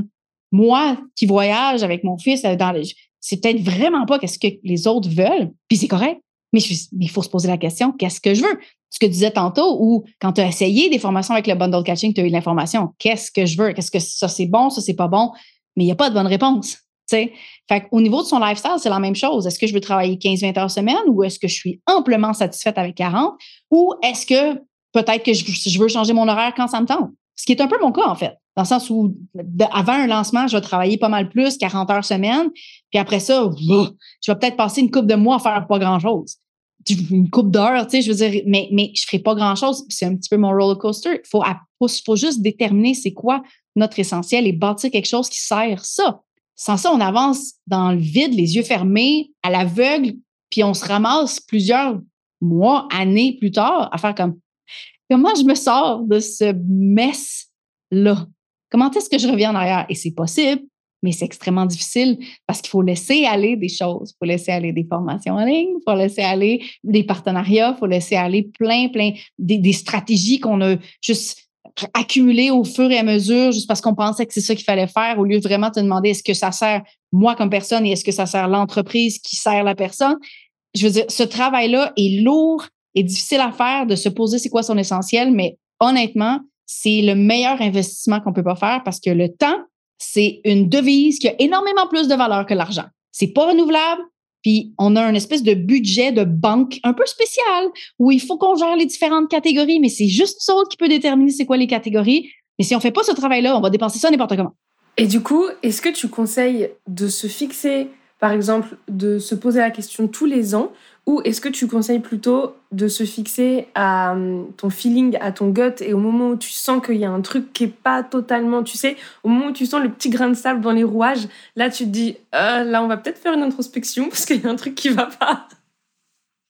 Moi qui voyage avec mon fils, les, c'est peut-être vraiment pas ce que les autres veulent, puis c'est correct. Mais il faut se poser la question, qu'est-ce que je veux? Ce que tu disais tantôt, ou quand tu as essayé des formations avec le bundle catching, tu as eu l'information, qu'est-ce que je veux? Qu'est-ce que ça c'est bon, ça c'est pas bon? Mais il n'y a pas de bonne réponse. Fait au niveau de son lifestyle, c'est la même chose. Est-ce que je veux travailler 15-20 heures semaine ou est-ce que je suis amplement satisfaite avec 40? Ou est-ce que peut-être que je, veux changer mon horaire quand ça me tente? Ce qui est un peu mon cas, en fait. Dans le sens où, avant un lancement, je vais travailler pas mal plus, 40 heures semaine. Puis après ça, je vais peut-être passer une coupe de mois à faire pas grand-chose une coupe d'heures, tu sais, je veux dire, mais, mais je ferai pas grand-chose. C'est un petit peu mon roller coaster. Il faut, faut juste déterminer c'est quoi notre essentiel et bâtir quelque chose qui sert ça. Sans ça, on avance dans le vide, les yeux fermés, à l'aveugle, puis on se ramasse plusieurs mois, années plus tard à faire comme comment je me sors de ce mess-là? Comment est-ce que je reviens en arrière? Et c'est possible, mais c'est extrêmement difficile parce qu'il faut laisser aller des choses. Il faut laisser aller des formations en ligne, il faut laisser aller des partenariats, il faut laisser aller plein, plein des, stratégies qu'on a juste accumulées au fur et à mesure juste parce qu'on pensait que c'est ça qu'il fallait faire au lieu de vraiment te demander est-ce que ça sert moi comme personne et est-ce que ça sert l'entreprise qui sert la personne? Je veux dire, ce travail-là est lourd et difficile à faire de se poser c'est quoi son essentiel, mais honnêtement, c'est le meilleur investissement qu'on peut pas faire parce que le temps, c'est une devise qui a énormément plus de valeur que l'argent. C'est pas renouvelable, puis on a un espèce de budget de banque un peu spécial où il faut qu'on gère les différentes catégories, mais c'est juste ça qui peut déterminer c'est quoi les catégories. Mais si on fait pas ce travail-là, on va dépenser ça n'importe comment. Et du coup, est-ce que tu conseilles de se fixer, par exemple, de se poser la question tous les ans ou est-ce que tu conseilles plutôt de se fixer à hum, ton feeling, à ton gut, et au moment où tu sens qu'il y a un truc qui est pas totalement, tu sais, au moment où tu sens le petit grain de sable dans les rouages, là tu te dis, euh, là on va peut-être faire une introspection parce qu'il y a un truc qui va pas.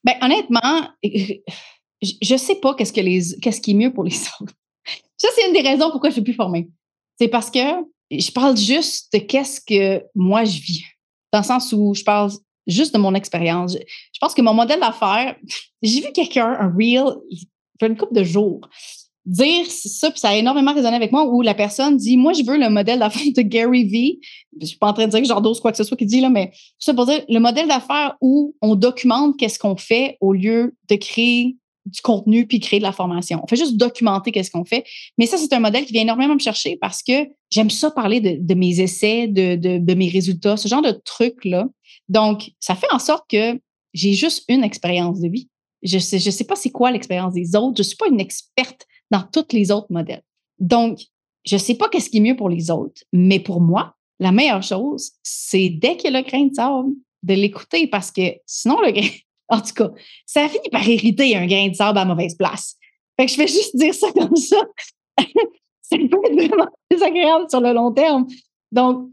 Ben honnêtement, je sais pas qu'est-ce qui est mieux pour les autres. Ça c'est une des raisons pourquoi je suis plus formée. C'est parce que je parle juste de qu'est-ce que moi je vis, dans le sens où je parle juste de mon expérience. Je, pense que mon modèle d'affaires, j'ai vu quelqu'un, un real, fait une couple de jours, dire ça, puis ça a énormément résonné avec moi, où la personne dit Moi, je veux le modèle d'affaires de Gary Vee. Je suis pas en train de dire que j'endose quoi que ce soit qu'il dit, là, mais ça pour dire le modèle d'affaires où on documente qu'est-ce qu'on fait au lieu de créer du contenu puis créer de la formation. On fait juste documenter qu'est-ce qu'on fait. Mais ça, c'est un modèle qui vient énormément me chercher parce que j'aime ça parler de, mes essais, de, de, mes résultats, ce genre de trucs-là. Donc, ça fait en sorte que j'ai juste une expérience de vie. Je ne sais, je sais pas c'est quoi l'expérience des autres. Je ne suis pas une experte dans tous les autres modèles. Donc, je ne sais pas qu'est-ce qui est mieux pour les autres, mais pour moi, la meilleure chose, c'est dès qu'il y a le grain de sable, de l'écouter parce que sinon, le grain, en tout cas, ça finit par hériter un grain de sable à mauvaise place. Fait que je vais juste dire ça comme ça. ça peut être vraiment désagréable sur le long terme. Donc,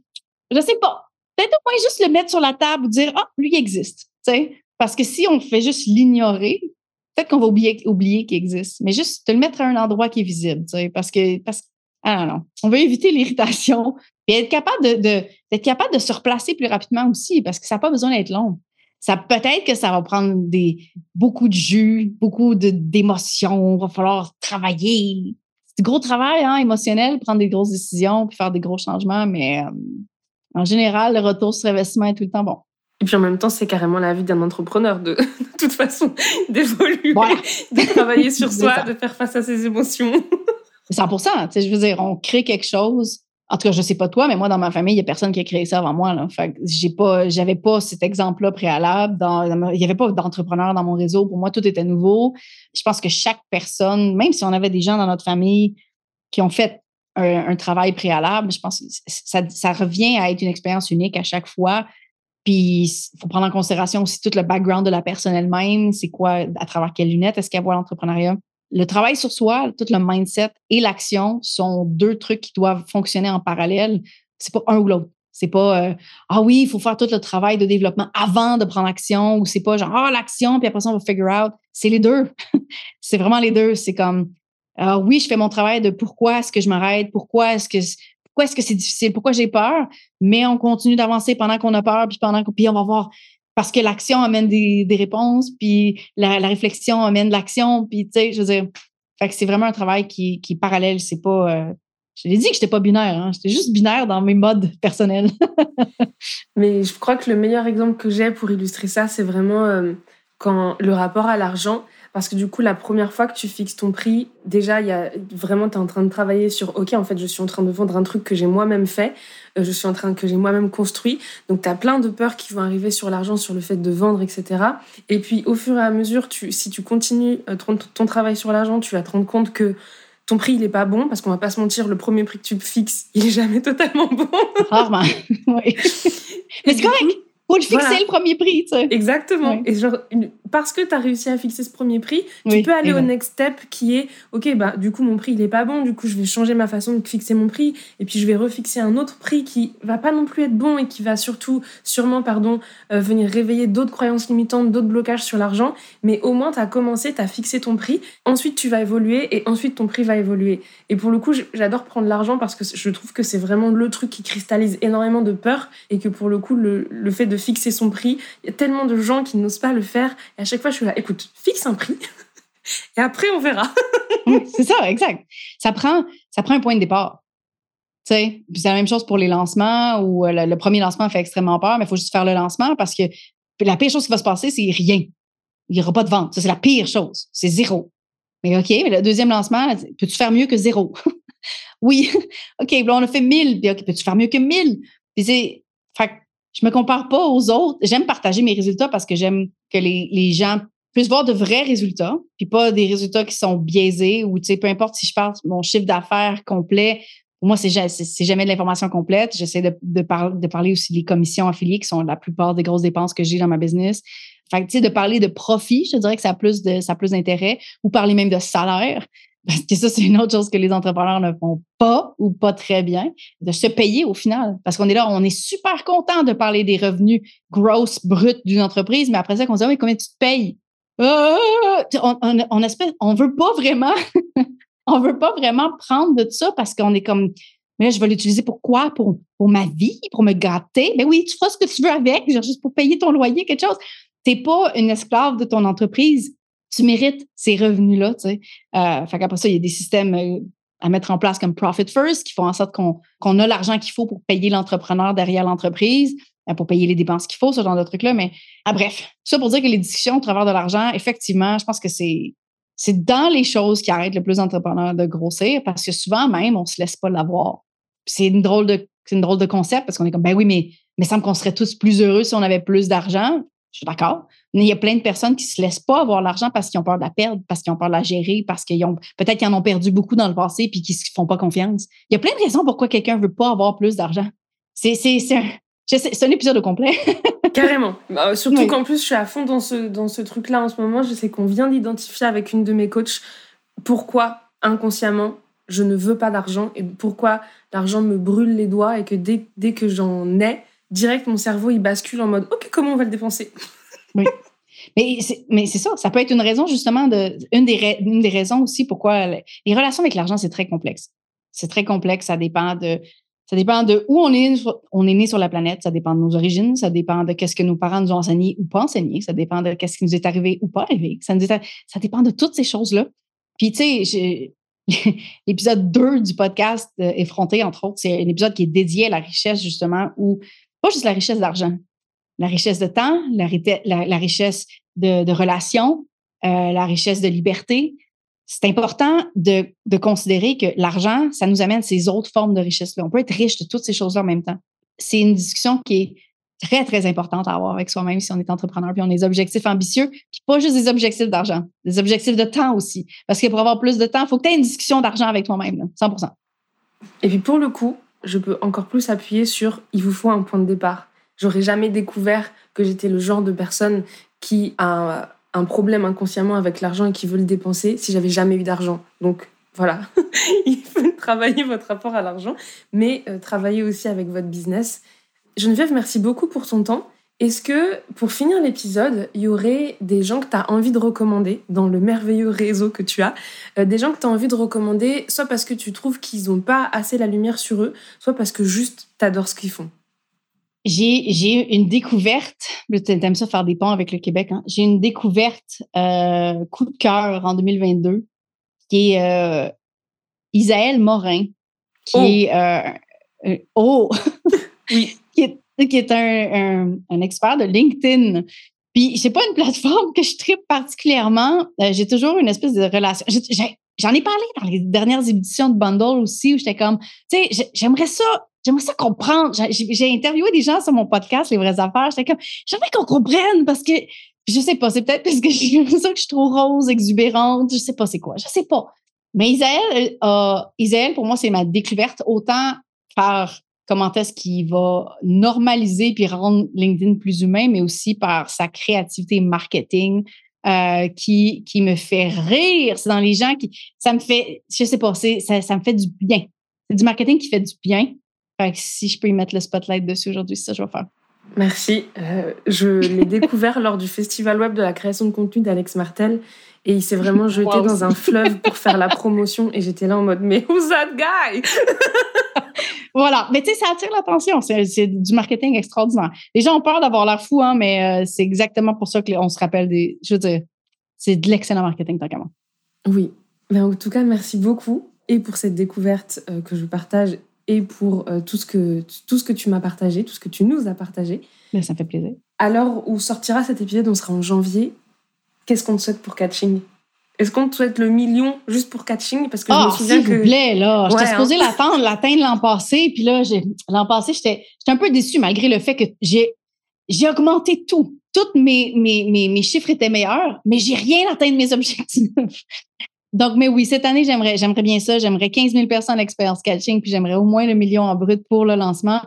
je sais pas peut-être au moins juste le mettre sur la table ou dire Ah, lui, il existe. Parce que si on fait juste l'ignorer, peut-être qu'on va oublier, qu'il existe. Mais juste te le mettre à un endroit qui est visible. Parce que, parce ah non, on veut éviter l'irritation et être capable de, d'être capable de se replacer plus rapidement aussi parce que ça n'a pas besoin d'être long. Ça peut-être que ça va prendre des, beaucoup de jus, beaucoup d'émotions, va falloir travailler. C'est du gros travail hein, émotionnel, prendre des grosses décisions puis faire des gros changements, mais euh, en général, le retour sur investissement est tout le temps bon. Et puis en même temps, c'est carrément la vie d'un entrepreneur de, de toute façon d'évoluer, de travailler sur soi, de faire face à ses émotions. 100 tu sais, je veux dire, on crée quelque chose. En tout cas, je sais pas toi, mais moi, dans ma famille, il n'y a personne qui a créé ça avant moi. Là. Fait j'ai pas, j'avais pas cet exemple-là préalable. Il n'y avait pas d'entrepreneur dans mon réseau. Pour moi, tout était nouveau. Je pense que chaque personne, même si on avait des gens dans notre famille qui ont fait un, travail préalable. Je pense que ça, ça, revient à être une expérience unique à chaque fois. Puis, il faut prendre en considération aussi tout le background de la personne elle-même. C'est quoi, à travers quelles lunettes est-ce qu'elle voit l'entrepreneuriat? Le travail sur soi, tout le mindset et l'action sont deux trucs qui doivent fonctionner en parallèle. C'est pas un ou l'autre. C'est pas euh, ah oui, il faut faire tout le travail de développement avant de prendre action ou c'est pas genre ah l'action puis après ça on va figure out. C'est les deux. c'est vraiment les deux. C'est comme alors oui, je fais mon travail de pourquoi est-ce que je m'arrête, pourquoi est-ce que pourquoi est-ce que c'est difficile, pourquoi j'ai peur, mais on continue d'avancer pendant qu'on a peur, puis pendant puis on va voir parce que l'action amène des, réponses, puis la, réflexion amène l'action, puis tu sais, je veux dire, fait que c'est vraiment un travail qui, est parallèle, c'est pas euh, Je l'ai dit que je n'étais pas binaire, hein. j'étais juste binaire dans mes modes personnels. Mais je crois que le meilleur exemple que j'ai pour illustrer ça, c'est vraiment euh, quand le rapport à l'argent. Parce que du coup, la première fois que tu fixes ton prix, déjà, il y a vraiment, tu es en train de travailler sur, OK, en fait, je suis en train de vendre un truc que j'ai moi-même fait, euh, je suis en train que j'ai moi-même construit. Donc, tu as plein de peurs qui vont arriver sur l'argent, sur le fait de vendre, etc. Et puis, au fur et à mesure, tu, si tu continues euh, ton, ton travail sur l'argent, tu vas te rendre compte que ton prix, il est pas bon, parce qu'on va pas se mentir, le premier prix que tu fixes, il est jamais totalement bon. Rarement, oui. Mais c'est correct faut le fixer le premier prix, tu sais. Exactement. Et genre, parce que tu as réussi à fixer ce premier prix, tu peux aller au next step qui est, OK, bah, du coup, mon prix, il est pas bon, du coup, je vais changer ma façon de fixer mon prix, et puis je vais refixer un autre prix qui va pas non plus être bon et qui va surtout, sûrement, pardon, euh, venir réveiller d'autres croyances limitantes, d'autres blocages sur l'argent, mais au moins, tu as commencé, tu as fixé ton prix, ensuite, tu vas évoluer, et ensuite, ton prix va évoluer. Et pour le coup, j'adore prendre l'argent parce que je trouve que c'est vraiment le truc qui cristallise énormément de peur, et que pour le coup, le, le fait de fixer son prix. Il y a tellement de gens qui n'osent pas le faire. Et à chaque fois, je suis là, écoute, fixe un prix. et après, on verra. c'est ça, exact. Ça prend, un point de départ. C'est la même chose pour les lancements où euh, le, premier lancement fait extrêmement peur, mais il faut juste faire le lancement parce que la pire chose qui va se passer, c'est rien. Il n'y aura pas de vente. Ça, c'est la pire chose. C'est zéro. Mais OK, mais le deuxième lancement, peux-tu faire mieux que zéro? oui. OK, on a fait 1000. Puis, OK, peux-tu faire mieux que 1000? Puis c'est, je me compare pas aux autres. J'aime partager mes résultats parce que j'aime que les, les, gens puissent voir de vrais résultats, puis pas des résultats qui sont biaisés ou, tu sais, peu importe si je parle mon chiffre d'affaires complet. Pour moi, c'est jamais de l'information complète. J'essaie de, de, de parler aussi des commissions affiliées qui sont la plupart des grosses dépenses que j'ai dans ma business. Fait que, tu sais, de parler de profit, je dirais que ça a plus de, ça a plus d'intérêt ou parler même de salaire. Parce que ça, c'est une autre chose que les entrepreneurs ne font pas ou pas très bien, de se payer au final. Parce qu'on est là, on est super content de parler des revenus gross, bruts d'une entreprise, mais après ça, on se dit, oui, combien tu te payes? Ah! on, on, on veut pas vraiment, on veut pas vraiment prendre de ça parce qu'on est comme, mais là, je vais l'utiliser pour quoi? Pour, pour ma vie, pour me gâter? Ben oui, tu feras ce que tu veux avec, juste pour payer ton loyer, quelque chose. Tu n'es pas une esclave de ton entreprise tu mérites ces revenus-là. Tu sais. Euh, fait qu'après ça, il y a des systèmes euh, à mettre en place comme Profit First qui font en sorte qu'on a l'argent qu'il faut pour payer l'entrepreneur derrière l'entreprise, euh, pour payer les dépenses qu'il faut, ce genre de trucs-là. Mais ah, bref, ça pour dire que les discussions au travers de l'argent, effectivement, je pense que c'est c'est dans les choses qui arrêtent le plus d'entrepreneurs de grossir parce que souvent même, on se laisse pas l'avoir. C'est une drôle de c'est une drôle de concept parce qu'on est comme ben oui, mais mais me qu'on serait tous plus heureux si on avait plus d'argent. Je suis d'accord. Mais il y a plein de personnes qui ne se laissent pas avoir l'argent parce qu'ils ont peur de la perdre, parce qu'ils ont peur de la gérer, parce qu'ils ont peut-être qu'ils en ont perdu beaucoup dans le passé puis qu'ils ne se font pas confiance. Il y a plein de raisons pourquoi quelqu'un ne veut pas avoir plus d'argent. C'est, c'est, c'est, un, un épisode complet. Carrément. Bah, surtout qu'en plus, je suis à fond dans ce, dans ce truc-là en ce moment. Je sais qu'on vient d'identifier avec une de mes coachs pourquoi inconsciemment je ne veux pas d'argent et pourquoi l'argent me brûle les doigts et que dès, dès que j'en ai, direct, mon cerveau, il bascule en mode OK, comment on va le dépenser? Oui. Mais c'est, ça, ça peut être une raison justement de une des, une des raisons aussi pourquoi les relations avec l'argent c'est très complexe. C'est très complexe, ça dépend de ça dépend de où on est on est né sur la planète, ça dépend de nos origines, ça dépend de qu'est-ce que nos parents nous ont enseigné ou pas enseigné, ça dépend de qu'est-ce qui nous est arrivé ou pas arrivé, ça nous ça dépend de toutes ces choses-là. Puis tu sais, l'épisode 2 du podcast euh, Effronté entre autres, c'est un épisode qui est dédié à la richesse justement où pas juste la richesse d'argent, la richesse de temps, la, richesse de, de relations, euh, la richesse de liberté. C'est important de, de, considérer que l'argent, ça nous amène ces autres formes de richesse-là. On peut être riche de toutes ces choses-là en même temps. C'est une discussion qui est très, très importante à avoir avec soi-même si on est entrepreneur, puis on a des objectifs ambitieux, puis pas juste des objectifs d'argent, des objectifs de temps aussi. Parce que pour avoir plus de temps, il faut que tu aies une discussion d'argent avec toi-même, 100% Et puis pour le coup, je peux encore plus appuyer sur il vous faut un point de départ. J'aurais jamais découvert que j'étais le genre de personne qui a un problème inconsciemment avec l'argent et qui veut le dépenser si j'avais jamais eu d'argent. Donc voilà, il faut travailler votre rapport à l'argent, mais euh, travailler aussi avec votre business. Geneviève, merci beaucoup pour ton temps. Est-ce que, pour finir l'épisode, il y aurait des gens que tu as envie de recommander dans le merveilleux réseau que tu as euh, Des gens que tu as envie de recommander, soit parce que tu trouves qu'ils n'ont pas assez la lumière sur eux, soit parce que juste tu adores ce qu'ils font? J'ai une découverte. T'aimes ça faire des ponts avec le Québec. Hein? J'ai une découverte euh, coup de cœur en 2022 qui est euh, Isaël Morin. qui est euh, oh, est, qui est un, expert de LinkedIn. Puis, c'est pas une plateforme que je tripe particulièrement. Euh, j'ai toujours une espèce de relation. J'en ai parlé dans les dernières éditions de Bundle aussi, où j'étais comme, tu sais, j'aimerais ça, j'aimerais ça comprendre. J'ai interviewé des gens sur mon podcast, Les vraies affaires. J'étais comme, j'aimerais qu'on comprenne parce que, je sais pas, c'est peut-être parce que j'ai ça que je suis trop rose, exubérante, je sais pas c'est quoi, je sais pas. Mais Isaël, euh, Isaël, pour moi, c'est ma découverte, autant par comment est-ce qu'il va normaliser puis rendre LinkedIn plus humain, mais aussi par sa créativité marketing euh, qui, qui me fait rire. C'est dans les gens qui. Ça me fait. Je sais pas, ça, ça me fait du bien. C'est du marketing qui fait du bien. Si je peux y mettre le spotlight dessus aujourd'hui, ça je vais faire. Merci. Euh, je l'ai découvert lors du festival web de la création de contenu d'Alex Martel et il s'est vraiment jeté dans un fleuve pour faire la promotion et j'étais là en mode mais who's that guy? Voilà, mais tu sais, ça attire l'attention. C'est du marketing extraordinaire. Les gens ont peur d'avoir l'air fou, hein, mais euh, c'est exactement pour ça qu'on se rappelle des. Je veux dire, c'est de l'excellent marketing, tant qu'à moi. Oui. Mais en tout cas, merci beaucoup et pour cette découverte euh, que je partage et pour euh, tout, ce que, tout ce que tu m'as partagé, tout ce que tu nous as partagé. Mais ça fait plaisir. À l'heure où sortira cet épisode, on sera en janvier. Qu'est-ce qu'on te souhaite pour Catching? Est-ce qu'on te souhaite le million juste pour catching? Parce que je me ah, souviens s'il vous plaît, là. J'étais hein. supposée l'attendre, l'atteindre l'an passé. Puis là, l'an passé, j'étais un peu déçue malgré le fait que j'ai augmenté tout. Tous mes, mes, mes, chiffres étaient meilleurs, mais j'ai rien atteint de mes objectifs. Donc, mais oui, cette année, j'aimerais, j'aimerais bien ça. J'aimerais 15 000 personnes expérience catching, puis j'aimerais au moins le million en brut pour le lancement.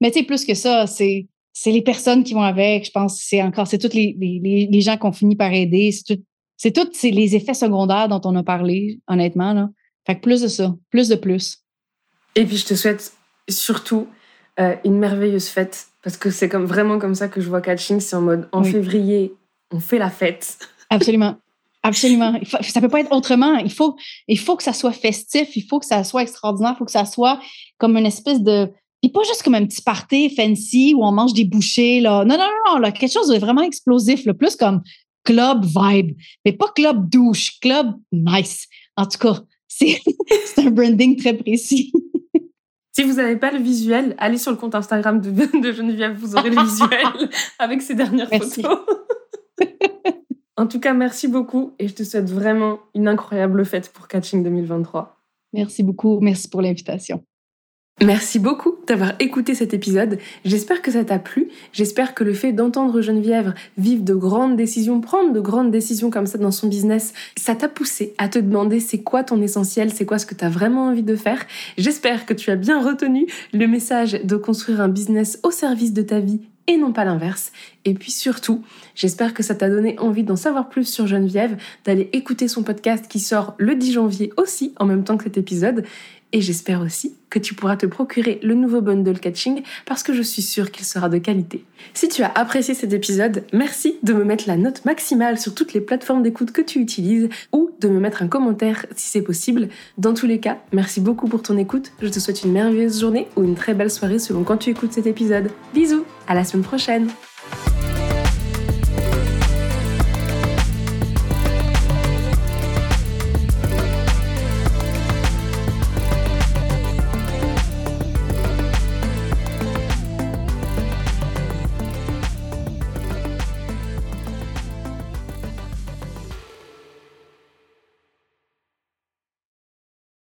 Mais tu sais, plus que ça, c'est, c'est les personnes qui vont avec. Je pense c'est encore, c'est tous les, les, les gens qu'on finit par aider. C'est tout, c'est tous les effets secondaires dont on a parlé, honnêtement. Là. Fait que plus de ça, plus de plus. Et puis, je te souhaite surtout euh, une merveilleuse fête, parce que c'est comme, vraiment comme ça que je vois Catching, c'est en mode, en février, on fait la fête. Absolument. Absolument. ça peut pas être autrement. Il faut, il faut que ça soit festif, il faut que ça soit extraordinaire, il faut que ça soit comme une espèce de... Et pas juste comme un petit party fancy où on mange des bouchées. Là. Non, non, non, là, quelque chose de vraiment explosif. Là. Plus comme club vibe, mais pas club douche, club nice. En tout cas, c'est un branding très précis. Si vous n'avez pas le visuel, allez sur le compte Instagram de, de Geneviève, vous aurez le visuel avec ses dernières photos. En tout cas, merci beaucoup et je te souhaite vraiment une incroyable fête pour Catching 2023. Merci beaucoup. Merci pour l'invitation. Merci beaucoup d'avoir écouté cet épisode. J'espère que ça t'a plu. J'espère que le fait d'entendre Geneviève vivre de grandes décisions, prendre de grandes décisions comme ça dans son business, ça t'a poussé à te demander c'est quoi ton essentiel, c'est quoi ce que tu as vraiment envie de faire. J'espère que tu as bien retenu le message de construire un business au service de ta vie et non pas l'inverse. Et puis surtout, j'espère que ça t'a donné envie d'en savoir plus sur Geneviève, d'aller écouter son podcast qui sort le 10 janvier aussi, en même temps que cet épisode. Et j'espère aussi que tu pourras te procurer le nouveau bundle catching parce que je suis sûre qu'il sera de qualité. Si tu as apprécié cet épisode, merci de me mettre la note maximale sur toutes les plateformes d'écoute que tu utilises ou de me mettre un commentaire si c'est possible. Dans tous les cas, merci beaucoup pour ton écoute. Je te souhaite une merveilleuse journée ou une très belle soirée selon quand tu écoutes cet épisode. Bisous, à la semaine prochaine.